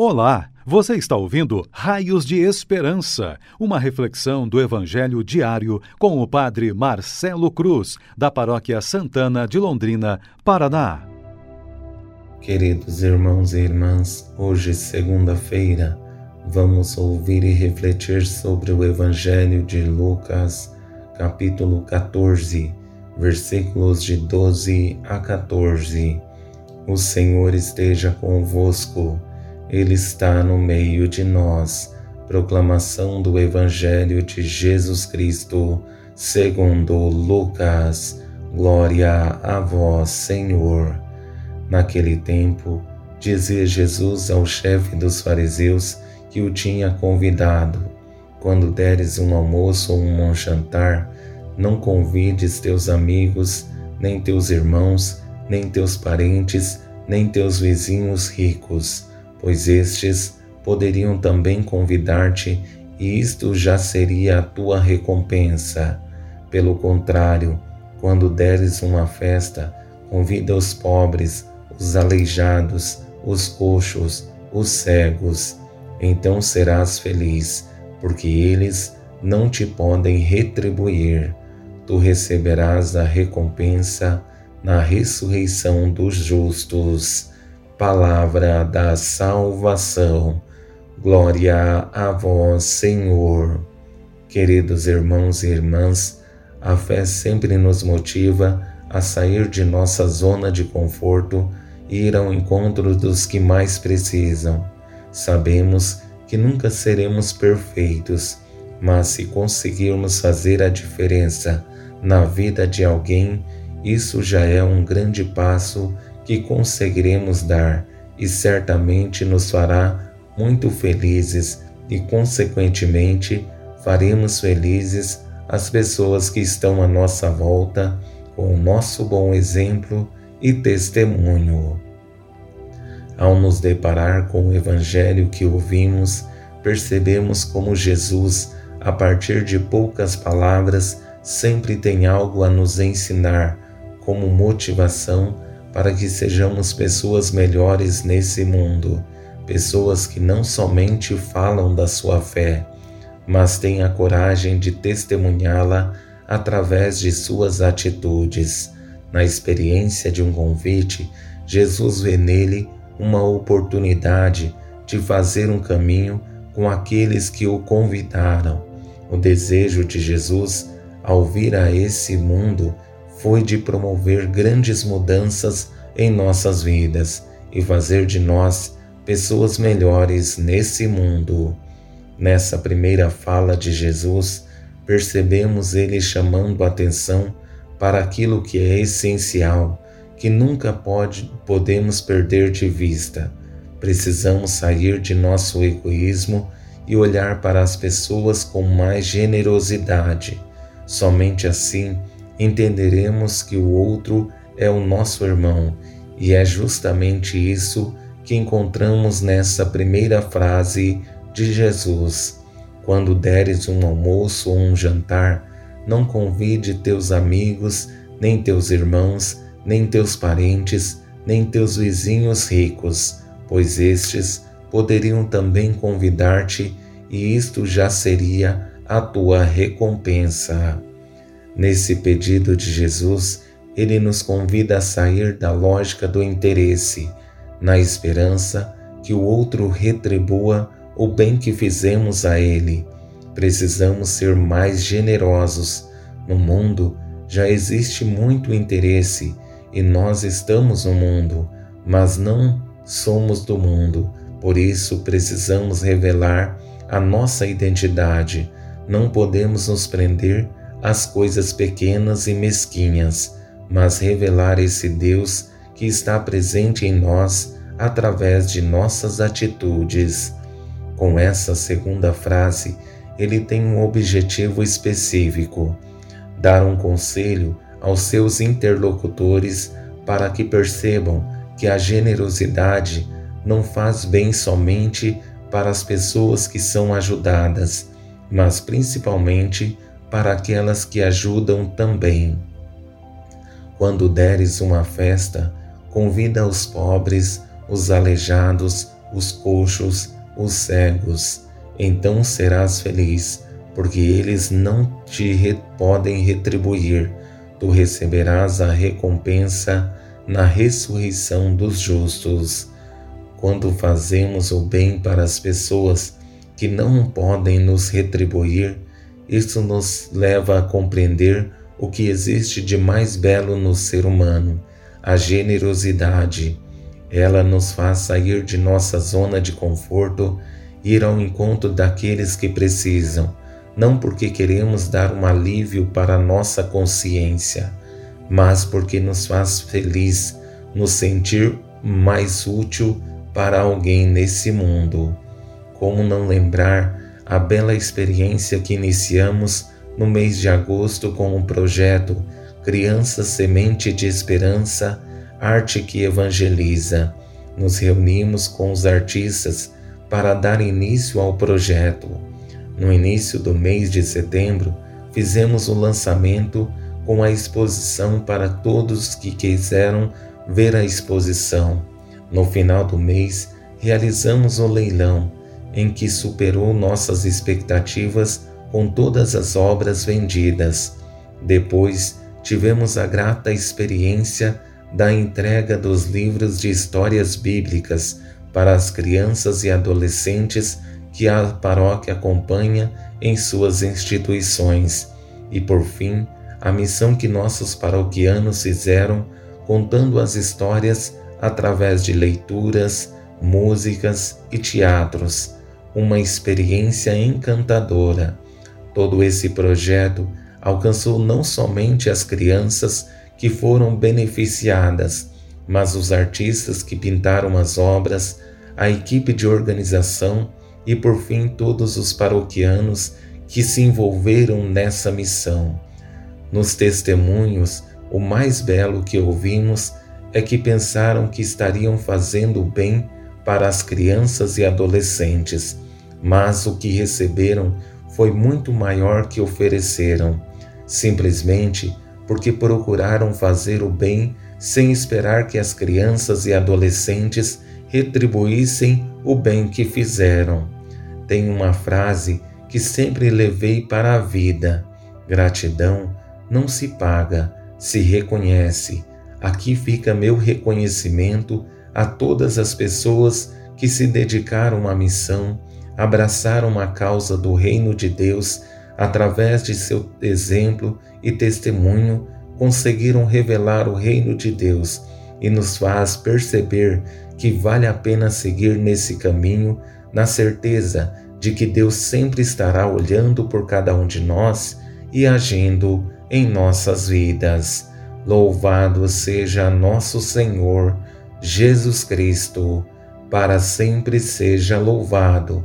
Olá, você está ouvindo Raios de Esperança, uma reflexão do Evangelho diário com o Padre Marcelo Cruz, da Paróquia Santana de Londrina, Paraná. Queridos irmãos e irmãs, hoje, segunda-feira, vamos ouvir e refletir sobre o Evangelho de Lucas, capítulo 14, versículos de 12 a 14. O Senhor esteja convosco. Ele está no meio de nós. Proclamação do Evangelho de Jesus Cristo, segundo Lucas. Glória a vós, Senhor. Naquele tempo, dizia Jesus ao chefe dos fariseus que o tinha convidado: Quando deres um almoço ou um jantar, não convides teus amigos, nem teus irmãos, nem teus parentes, nem teus vizinhos ricos pois estes poderiam também convidar-te e isto já seria a tua recompensa. Pelo contrário, quando deres uma festa, convida os pobres, os aleijados, os coxos, os cegos. Então serás feliz, porque eles não te podem retribuir. Tu receberás a recompensa na ressurreição dos justos palavra da salvação. Glória a vós, Senhor. Queridos irmãos e irmãs, a fé sempre nos motiva a sair de nossa zona de conforto e ir ao encontro dos que mais precisam. Sabemos que nunca seremos perfeitos, mas se conseguirmos fazer a diferença na vida de alguém, isso já é um grande passo que conseguiremos dar e certamente nos fará muito felizes e, consequentemente, faremos felizes as pessoas que estão à nossa volta com o nosso bom exemplo e testemunho. Ao nos deparar com o Evangelho que ouvimos, percebemos como Jesus, a partir de poucas palavras, sempre tem algo a nos ensinar como motivação para que sejamos pessoas melhores nesse mundo, pessoas que não somente falam da sua fé, mas têm a coragem de testemunhá-la através de suas atitudes. Na experiência de um convite, Jesus vê nele uma oportunidade de fazer um caminho com aqueles que o convidaram. O desejo de Jesus ao vir a esse mundo foi de promover grandes mudanças em nossas vidas e fazer de nós pessoas melhores nesse mundo. Nessa primeira fala de Jesus, percebemos ele chamando atenção para aquilo que é essencial, que nunca pode, podemos perder de vista. Precisamos sair de nosso egoísmo e olhar para as pessoas com mais generosidade. Somente assim entenderemos que o outro é o nosso irmão, e é justamente isso que encontramos nessa primeira frase de Jesus. Quando deres um almoço ou um jantar, não convide teus amigos, nem teus irmãos, nem teus parentes, nem teus vizinhos ricos, pois estes poderiam também convidar-te e isto já seria a tua recompensa. Nesse pedido de Jesus, ele nos convida a sair da lógica do interesse, na esperança que o outro retribua o bem que fizemos a ele. Precisamos ser mais generosos. No mundo já existe muito interesse e nós estamos no mundo, mas não somos do mundo. Por isso precisamos revelar a nossa identidade. Não podemos nos prender as coisas pequenas e mesquinhas, mas revelar esse Deus que está presente em nós através de nossas atitudes. Com essa segunda frase, ele tem um objetivo específico: dar um conselho aos seus interlocutores para que percebam que a generosidade não faz bem somente para as pessoas que são ajudadas, mas principalmente para aquelas que ajudam também. Quando deres uma festa, convida os pobres, os aleijados, os coxos, os cegos. Então serás feliz, porque eles não te re podem retribuir. Tu receberás a recompensa na ressurreição dos justos. Quando fazemos o bem para as pessoas que não podem nos retribuir, isso nos leva a compreender o que existe de mais belo no ser humano, a generosidade. Ela nos faz sair de nossa zona de conforto, ir ao encontro daqueles que precisam, não porque queremos dar um alívio para nossa consciência, mas porque nos faz feliz nos sentir mais útil para alguém nesse mundo. Como não lembrar a bela experiência que iniciamos no mês de agosto com o projeto Criança Semente de Esperança, Arte que Evangeliza. Nos reunimos com os artistas para dar início ao projeto. No início do mês de setembro, fizemos o lançamento com a exposição para todos que quiseram ver a exposição. No final do mês, realizamos o leilão, em que superou nossas expectativas com todas as obras vendidas. Depois, tivemos a grata experiência da entrega dos livros de histórias bíblicas para as crianças e adolescentes que a paróquia acompanha em suas instituições. E por fim, a missão que nossos paroquianos fizeram contando as histórias através de leituras, músicas e teatros. Uma experiência encantadora Todo esse projeto alcançou não somente as crianças que foram beneficiadas, mas os artistas que pintaram as obras, a equipe de organização e, por fim, todos os paroquianos que se envolveram nessa missão. Nos testemunhos, o mais belo que ouvimos é que pensaram que estariam fazendo bem para as crianças e adolescentes, mas o que receberam foi muito maior que ofereceram, simplesmente porque procuraram fazer o bem sem esperar que as crianças e adolescentes retribuíssem o bem que fizeram. Tem uma frase que sempre levei para a vida: gratidão não se paga, se reconhece. Aqui fica meu reconhecimento a todas as pessoas que se dedicaram à missão abraçaram a causa do reino de Deus através de seu exemplo e testemunho, conseguiram revelar o reino de Deus e nos faz perceber que vale a pena seguir nesse caminho, na certeza de que Deus sempre estará olhando por cada um de nós e agindo em nossas vidas. Louvado seja nosso Senhor Jesus Cristo, para sempre seja louvado.